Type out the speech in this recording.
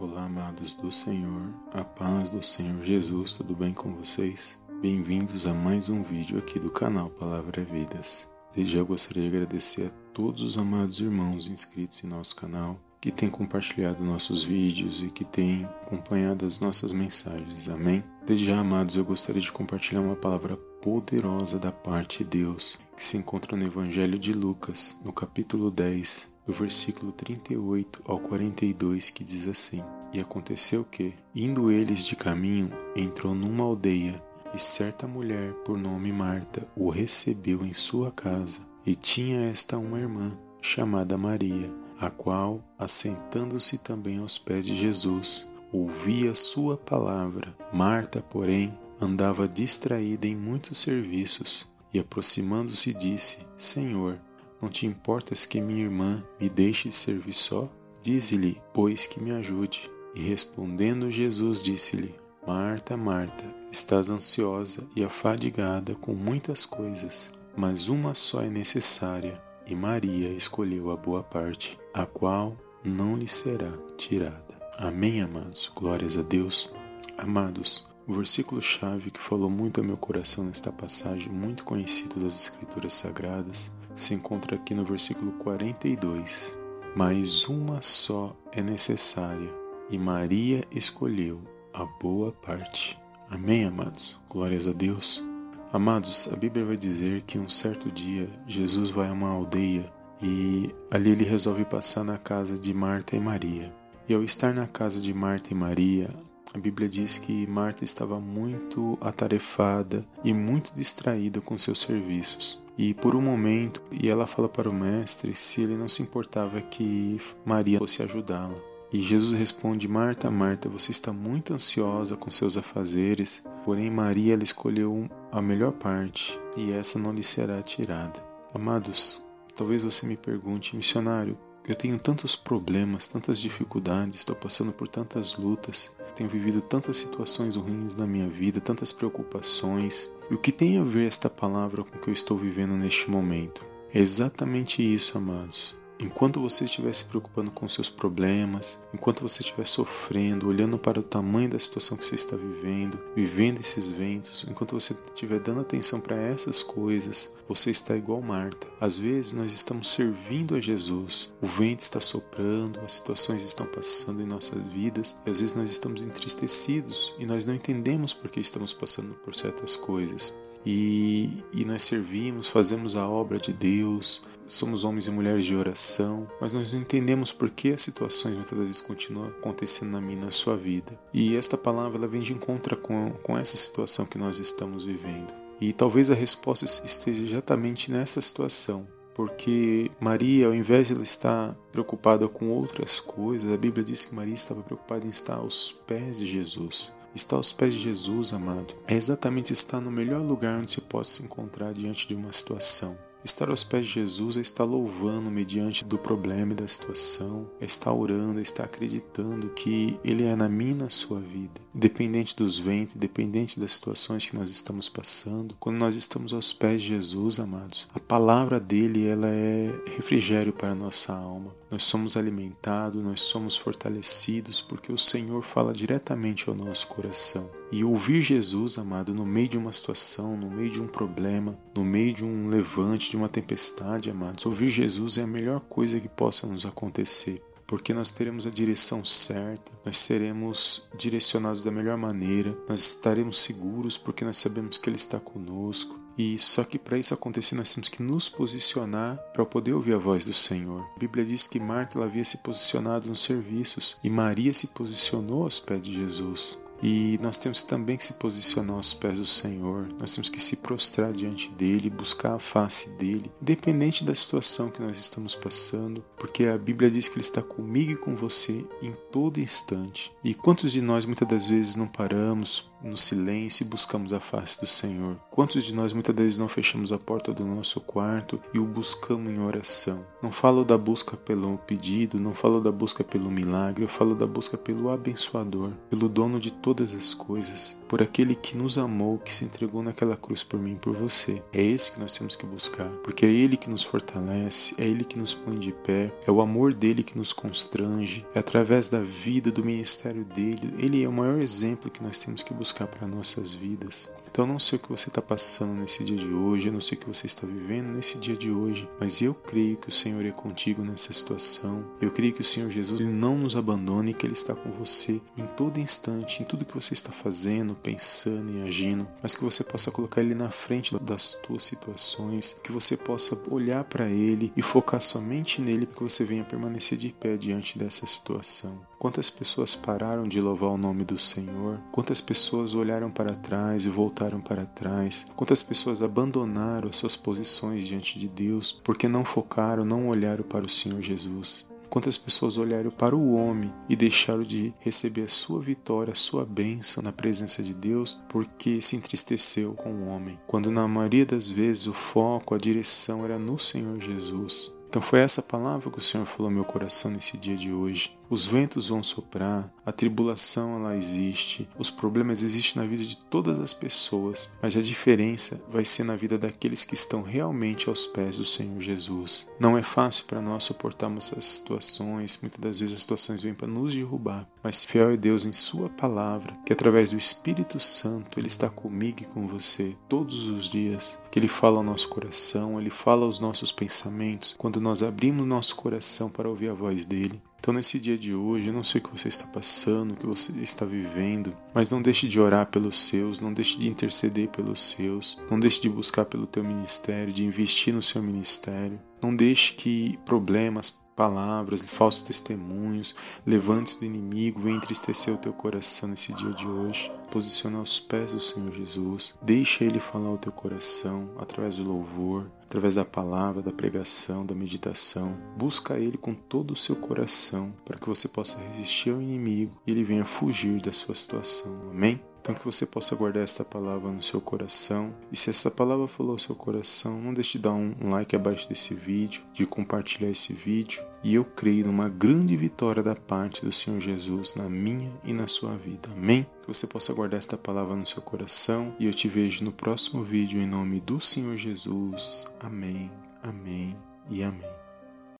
Olá, amados do Senhor, a paz do Senhor Jesus, tudo bem com vocês? Bem-vindos a mais um vídeo aqui do canal Palavra Vidas. Desde já gostaria de agradecer a todos os amados irmãos inscritos em nosso canal, que têm compartilhado nossos vídeos e que têm acompanhado as nossas mensagens. Amém? Desde já, amados, eu gostaria de compartilhar uma palavra poderosa da parte de Deus, que se encontra no Evangelho de Lucas, no capítulo 10, do versículo 38 ao 42, que diz assim: E aconteceu que, indo eles de caminho, entrou numa aldeia, e certa mulher, por nome Marta, o recebeu em sua casa, e tinha esta uma irmã, chamada Maria, a qual, assentando-se também aos pés de Jesus, ouvia sua palavra. Marta, porém, andava distraída em muitos serviços e, aproximando-se, disse: Senhor, não te importas que minha irmã me deixe de servir só? Dize-lhe, pois, que me ajude. E respondendo Jesus, disse-lhe: Marta, Marta, estás ansiosa e afadigada com muitas coisas, mas uma só é necessária, e Maria escolheu a boa parte, a qual não lhe será tirada. Amém, amados. Glórias a Deus. Amados, o versículo-chave que falou muito ao meu coração nesta passagem, muito conhecido das Escrituras Sagradas, se encontra aqui no versículo 42. Mas uma só é necessária, e Maria escolheu a boa parte. Amém, amados? Glórias a Deus. Amados, a Bíblia vai dizer que um certo dia Jesus vai a uma aldeia e ali ele resolve passar na casa de Marta e Maria. E ao estar na casa de Marta e Maria, a Bíblia diz que Marta estava muito atarefada e muito distraída com seus serviços. E por um momento, e ela fala para o mestre se ele não se importava que Maria fosse ajudá-la. E Jesus responde: Marta, Marta, você está muito ansiosa com seus afazeres, porém Maria ela escolheu a melhor parte, e essa não lhe será tirada. Amados, talvez você me pergunte, missionário, eu tenho tantos problemas, tantas dificuldades, estou passando por tantas lutas, tenho vivido tantas situações ruins na minha vida, tantas preocupações. E o que tem a ver esta palavra com o que eu estou vivendo neste momento? É exatamente isso, amados. Enquanto você estiver se preocupando com seus problemas, enquanto você estiver sofrendo, olhando para o tamanho da situação que você está vivendo, vivendo esses ventos, enquanto você estiver dando atenção para essas coisas, você está igual Marta. Às vezes nós estamos servindo a Jesus, o vento está soprando, as situações estão passando em nossas vidas e às vezes nós estamos entristecidos e nós não entendemos por que estamos passando por certas coisas. E, e nós servimos, fazemos a obra de Deus, somos homens e mulheres de oração, mas nós não entendemos por que as situações muitas vezes continuam acontecendo na minha na sua vida. E esta palavra ela vem de encontro com, com essa situação que nós estamos vivendo. E talvez a resposta esteja exatamente nessa situação. Porque Maria, ao invés de ela estar preocupada com outras coisas, a Bíblia diz que Maria estava preocupada em estar aos pés de Jesus. Estar aos pés de Jesus, amado, é exatamente estar no melhor lugar onde se possa se encontrar diante de uma situação. Estar aos pés de Jesus é estar louvando mediante do problema e da situação, é estar orando, é estar acreditando que Ele é na minha e na sua vida. Independente dos ventos, independente das situações que nós estamos passando, quando nós estamos aos pés de Jesus, amados, a palavra dele ela é refrigério para a nossa alma. Nós somos alimentados, nós somos fortalecidos porque o Senhor fala diretamente ao nosso coração. E ouvir Jesus, amado, no meio de uma situação, no meio de um problema, no meio de um levante, de uma tempestade, amados, ouvir Jesus é a melhor coisa que possa nos acontecer porque nós teremos a direção certa, nós seremos direcionados da melhor maneira, nós estaremos seguros porque nós sabemos que Ele está conosco, e só que para isso acontecer nós temos que nos posicionar para poder ouvir a voz do Senhor. A Bíblia diz que Marta havia se posicionado nos serviços e Maria se posicionou aos pés de Jesus. E nós temos também que se posicionar aos pés do Senhor, nós temos que se prostrar diante dele, buscar a face dele, independente da situação que nós estamos passando, porque a Bíblia diz que ele está comigo e com você em todo instante. E quantos de nós muitas das vezes não paramos no silêncio e buscamos a face do Senhor? Quantos de nós muitas vezes não fechamos a porta do nosso quarto e o buscamos em oração? Não falo da busca pelo pedido, não falo da busca pelo milagre, eu falo da busca pelo abençoador, pelo dono de todas as coisas, por aquele que nos amou, que se entregou naquela cruz por mim e por você. É esse que nós temos que buscar, porque é ele que nos fortalece, é ele que nos põe de pé, é o amor dele que nos constrange, é através da vida, do ministério dele. Ele é o maior exemplo que nós temos que buscar para nossas vidas. Então, não sei o que você está passando nesse dia de hoje, eu não sei o que você está vivendo nesse dia de hoje, mas eu creio que o Senhor é contigo nessa situação. Eu creio que o Senhor Jesus não nos abandone e que Ele está com você em todo instante, em tudo que você está fazendo, pensando e agindo, mas que você possa colocar Ele na frente das tuas situações, que você possa olhar para Ele e focar somente nele, para que você venha permanecer de pé diante dessa situação. Quantas pessoas pararam de louvar o nome do Senhor? Quantas pessoas olharam para trás e voltaram para trás? Quantas pessoas abandonaram suas posições diante de Deus porque não focaram, não olharam para o Senhor Jesus? Quantas pessoas olharam para o homem e deixaram de receber a sua vitória, a sua bênção na presença de Deus porque se entristeceu com o homem, quando na maioria das vezes o foco, a direção era no Senhor Jesus. Então foi essa palavra que o Senhor falou no meu coração nesse dia de hoje. Os ventos vão soprar, a tribulação ela existe, os problemas existem na vida de todas as pessoas, mas a diferença vai ser na vida daqueles que estão realmente aos pés do Senhor Jesus. Não é fácil para nós suportarmos essas situações, muitas das vezes as situações vêm para nos derrubar, mas fiel é Deus em Sua palavra, que através do Espírito Santo Ele está comigo e com você todos os dias, que Ele fala ao nosso coração, Ele fala aos nossos pensamentos, quando nós abrimos nosso coração para ouvir a voz dele. Então, nesse dia de hoje, eu não sei o que você está passando, o que você está vivendo, mas não deixe de orar pelos seus, não deixe de interceder pelos seus, não deixe de buscar pelo teu ministério, de investir no seu ministério. Não deixe que problemas, palavras, falsos testemunhos, levantes do inimigo venham entristecer o teu coração nesse dia de hoje. Posiciona aos pés do Senhor Jesus. Deixa Ele falar o teu coração através do louvor, através da palavra, da pregação, da meditação. Busca Ele com todo o seu coração para que você possa resistir ao inimigo e ele venha fugir da sua situação. Amém? Então que você possa guardar esta palavra no seu coração. E se essa palavra falou ao seu coração, não deixe de dar um like abaixo desse vídeo, de compartilhar esse vídeo. E eu creio numa grande vitória da parte do Senhor Jesus na minha e na sua vida. Amém? Que você possa guardar esta palavra no seu coração. E eu te vejo no próximo vídeo em nome do Senhor Jesus. Amém, amém e amém.